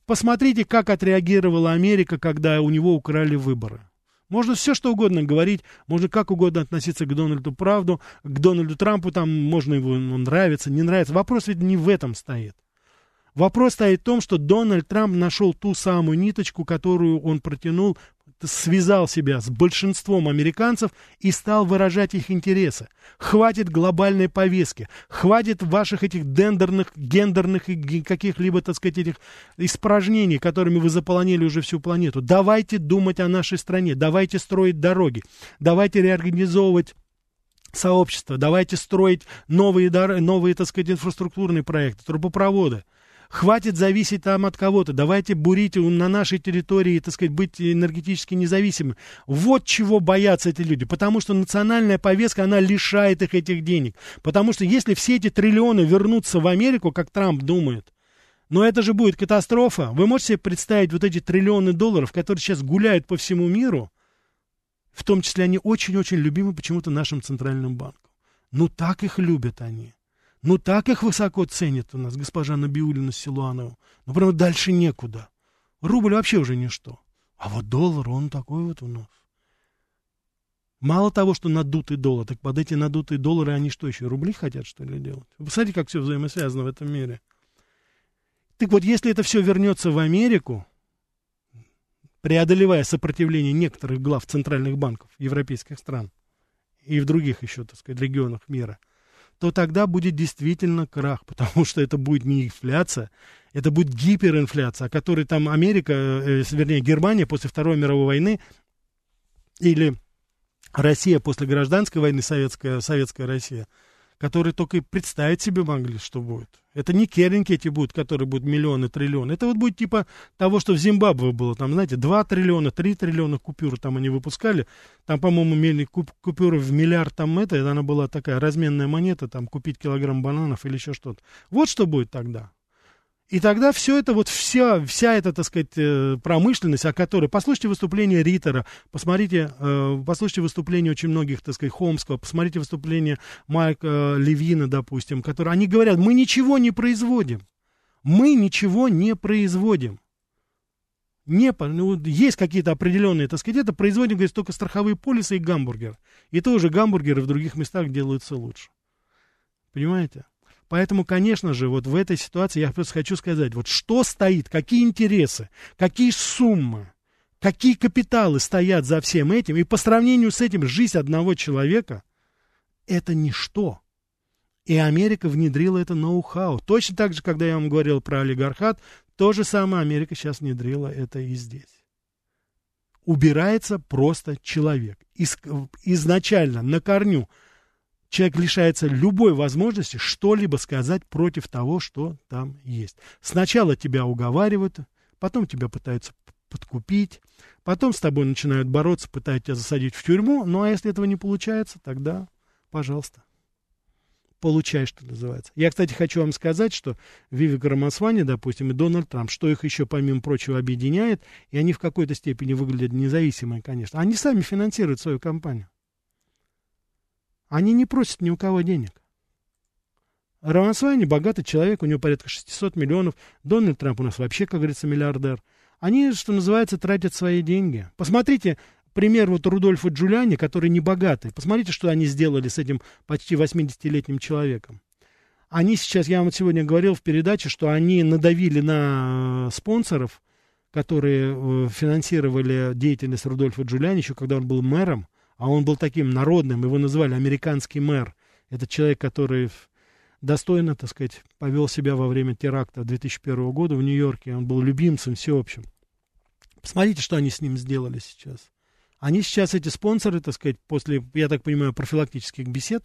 Посмотрите, как отреагировала Америка, когда у него украли выборы. Можно все что угодно говорить, можно как угодно относиться к Дональду Правду, к Дональду Трампу, там можно его он нравится, не нравится. Вопрос ведь не в этом стоит. Вопрос стоит в том, что Дональд Трамп нашел ту самую ниточку, которую он протянул связал себя с большинством американцев и стал выражать их интересы. Хватит глобальной повестки, хватит ваших этих дендерных, гендерных и каких-либо, так сказать, этих испражнений, которыми вы заполонили уже всю планету. Давайте думать о нашей стране, давайте строить дороги, давайте реорганизовывать сообщество, давайте строить новые, новые, так сказать, инфраструктурные проекты, трубопроводы. Хватит зависеть там от кого-то. Давайте бурить на нашей территории, так сказать, быть энергетически независимым. Вот чего боятся эти люди. Потому что национальная повестка, она лишает их этих денег. Потому что если все эти триллионы вернутся в Америку, как Трамп думает, но это же будет катастрофа. Вы можете себе представить вот эти триллионы долларов, которые сейчас гуляют по всему миру, в том числе они очень-очень любимы почему-то нашим центральным банком. Ну так их любят они. Ну, так их высоко ценит у нас госпожа Набиулина Силуанова. Ну, прям дальше некуда. Рубль вообще уже ничто. А вот доллар, он такой вот у нас. Мало того, что надутый доллар, так под эти надутые доллары они что еще, рубли хотят, что ли, делать? Вы посмотрите, как все взаимосвязано в этом мире. Так вот, если это все вернется в Америку, преодолевая сопротивление некоторых глав центральных банков европейских стран и в других еще, так сказать, регионах мира – то тогда будет действительно крах, (laughs) потому что это будет не инфляция, это будет гиперинфляция, о которой там Америка, э, вернее Германия после Второй мировой войны или Россия после гражданской войны, советская, советская Россия – которые только и представить себе могли, что будет. Это не керенки эти будут, которые будут миллионы, триллионы. Это вот будет типа того, что в Зимбабве было. Там, знаете, 2 триллиона, 3 триллиона купюр там они выпускали. Там, по-моему, куп, купюры в миллиард там это, она была такая разменная монета, там купить килограмм бананов или еще что-то. Вот что будет тогда. И тогда все это, вот вся, вся эта, так сказать, э, промышленность, о которой... Послушайте выступление Риттера, посмотрите, э, послушайте выступление очень многих, так сказать, Хомского, посмотрите выступление Майка э, Левина, допустим, которые... Они говорят, мы ничего не производим. Мы ничего не производим. Не, ну, есть какие-то определенные, так сказать, это производим, говорит, только страховые полисы и гамбургер. И тоже гамбургеры в других местах делаются лучше. Понимаете? Поэтому, конечно же, вот в этой ситуации я просто хочу сказать, вот что стоит, какие интересы, какие суммы, какие капиталы стоят за всем этим, и по сравнению с этим жизнь одного человека – это ничто. И Америка внедрила это ноу-хау. Точно так же, когда я вам говорил про олигархат, то же самое Америка сейчас внедрила это и здесь. Убирается просто человек. Из, изначально на корню – человек лишается любой возможности что-либо сказать против того, что там есть. Сначала тебя уговаривают, потом тебя пытаются подкупить, потом с тобой начинают бороться, пытают тебя засадить в тюрьму, ну а если этого не получается, тогда, пожалуйста, получай, что называется. Я, кстати, хочу вам сказать, что Вивик Рамасвани, допустим, и Дональд Трамп, что их еще, помимо прочего, объединяет, и они в какой-то степени выглядят независимые, конечно. Они сами финансируют свою компанию. Они не просят ни у кого денег. Рамасвани богатый человек, у него порядка 600 миллионов. Дональд Трамп у нас вообще, как говорится, миллиардер. Они, что называется, тратят свои деньги. Посмотрите, пример вот Рудольфа Джулиани, который не богатый. Посмотрите, что они сделали с этим почти 80-летним человеком. Они сейчас, я вам сегодня говорил в передаче, что они надавили на спонсоров, которые э, финансировали деятельность Рудольфа Джулиани, еще когда он был мэром, а он был таким народным, его называли американский мэр. Это человек, который достойно, так сказать, повел себя во время теракта 2001 года в Нью-Йорке. Он был любимцем всеобщим. Посмотрите, что они с ним сделали сейчас. Они сейчас, эти спонсоры, так сказать, после, я так понимаю, профилактических бесед,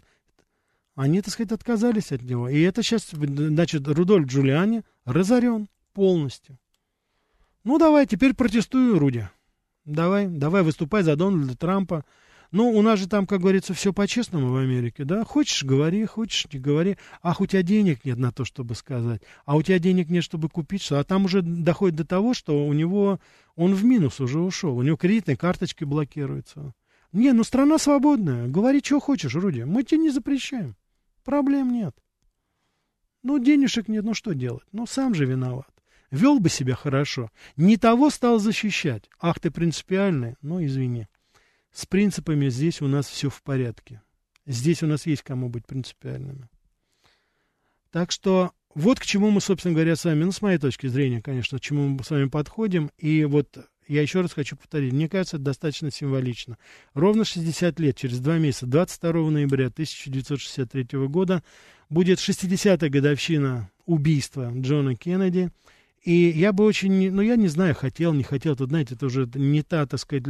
они, так сказать, отказались от него. И это сейчас, значит, Рудольф Джулиани разорен полностью. Ну, давай, теперь протестую, Руди. Давай, давай, выступай за Дональда Трампа. Ну, у нас же там, как говорится, все по-честному в Америке, да? Хочешь, говори, хочешь, не говори. Ах, у тебя денег нет на то, чтобы сказать. А у тебя денег нет, чтобы купить что. А там уже доходит до того, что у него, он в минус уже ушел. У него кредитные карточки блокируются. Не, ну страна свободная. Говори, что хочешь, Руди. Мы тебе не запрещаем. Проблем нет. Ну, денежек нет, ну что делать? Ну, сам же виноват. Вел бы себя хорошо. Не того стал защищать. Ах, ты принципиальный. Ну, извини. С принципами здесь у нас все в порядке. Здесь у нас есть кому быть принципиальными. Так что вот к чему мы, собственно говоря, с вами, ну, с моей точки зрения, конечно, к чему мы с вами подходим. И вот я еще раз хочу повторить, мне кажется, это достаточно символично. Ровно 60 лет, через два месяца, 22 ноября 1963 года, будет 60-я годовщина убийства Джона Кеннеди. И я бы очень, ну, я не знаю, хотел, не хотел, тут, знаете, это уже не та, так сказать,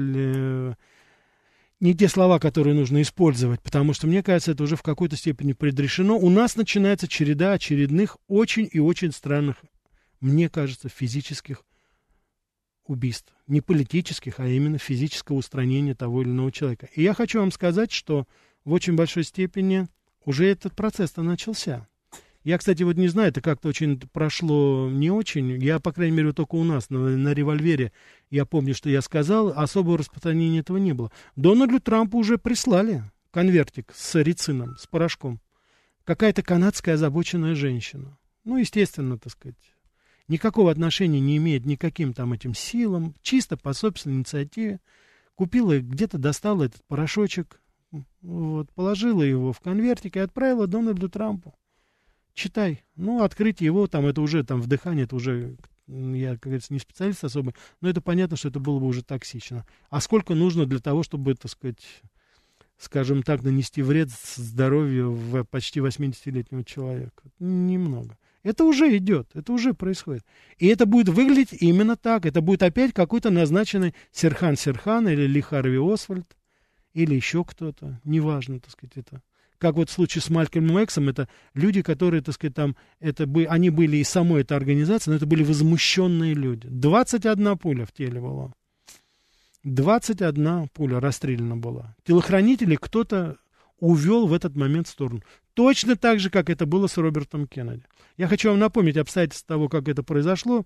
не те слова, которые нужно использовать, потому что, мне кажется, это уже в какой-то степени предрешено. У нас начинается череда очередных очень и очень странных, мне кажется, физических убийств. Не политических, а именно физического устранения того или иного человека. И я хочу вам сказать, что в очень большой степени уже этот процесс-то начался. Я, кстати, вот не знаю, это как-то очень прошло не очень. Я, по крайней мере, только у нас на, на револьвере, я помню, что я сказал, особого распространения этого не было. Дональду Трампу уже прислали конвертик с рицином, с порошком. Какая-то канадская озабоченная женщина. Ну, естественно, так сказать, никакого отношения не имеет никаким там этим силам, чисто по собственной инициативе. Купила, где-то достала этот порошочек, вот, положила его в конвертик и отправила Дональду Трампу читай. Ну, открыть его, там, это уже, там, вдыхание, это уже, я, как говорится, не специалист особый, но это понятно, что это было бы уже токсично. А сколько нужно для того, чтобы, так сказать, скажем так, нанести вред здоровью в почти 80-летнего человека? Немного. Это уже идет, это уже происходит. И это будет выглядеть именно так. Это будет опять какой-то назначенный Серхан Серхан или Ли Харви Освальд или еще кто-то. Неважно, так сказать, это как вот в случае с Малькольмом Эксом, это люди, которые, так сказать, там, это бы, они были из самой этой организации, но это были возмущенные люди. 21 пуля в теле была. 21 пуля расстреляна была. Телохранителей кто-то увел в этот момент в сторону. Точно так же, как это было с Робертом Кеннеди. Я хочу вам напомнить обстоятельства того, как это произошло.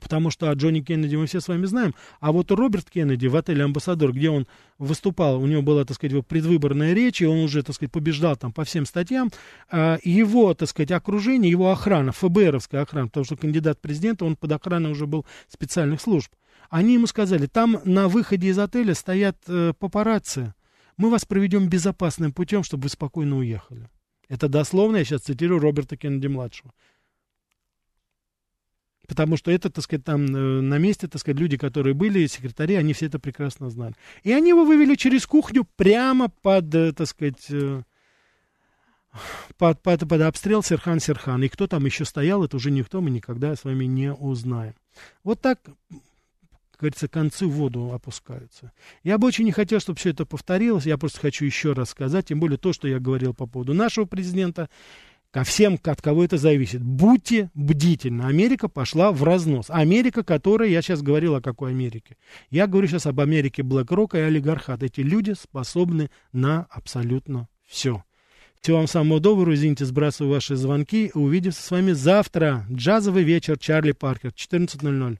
Потому что о Джонни Кеннеди мы все с вами знаем. А вот Роберт Кеннеди в отеле «Амбассадор», где он выступал, у него была, так сказать, предвыборная речь, и он уже, так сказать, побеждал там по всем статьям, а, его, так сказать, окружение, его охрана, ФБРовская охрана, потому что кандидат президента, он под охраной уже был специальных служб. Они ему сказали, там на выходе из отеля стоят э, папарацци, мы вас проведем безопасным путем, чтобы вы спокойно уехали. Это дословно, я сейчас цитирую Роберта Кеннеди-младшего. Потому что это, так сказать, там э, на месте, так сказать, люди, которые были, секретари, они все это прекрасно знали. И они его вывели через кухню прямо под, э, так сказать, э, под, под, под обстрел Серхан Серхан. И кто там еще стоял, это уже никто, мы никогда с вами не узнаем. Вот так, как говорится, концы в воду опускаются. Я бы очень не хотел, чтобы все это повторилось. Я просто хочу еще раз сказать, тем более то, что я говорил по поводу нашего президента ко всем, от кого это зависит. Будьте бдительны. Америка пошла в разнос. Америка, которая, я сейчас говорил о какой Америке. Я говорю сейчас об Америке BlackRock и олигархат. Эти люди способны на абсолютно все. Всего вам самого доброго. Извините, сбрасываю ваши звонки. Увидимся с вами завтра. Джазовый вечер. Чарли Паркер. 14.00.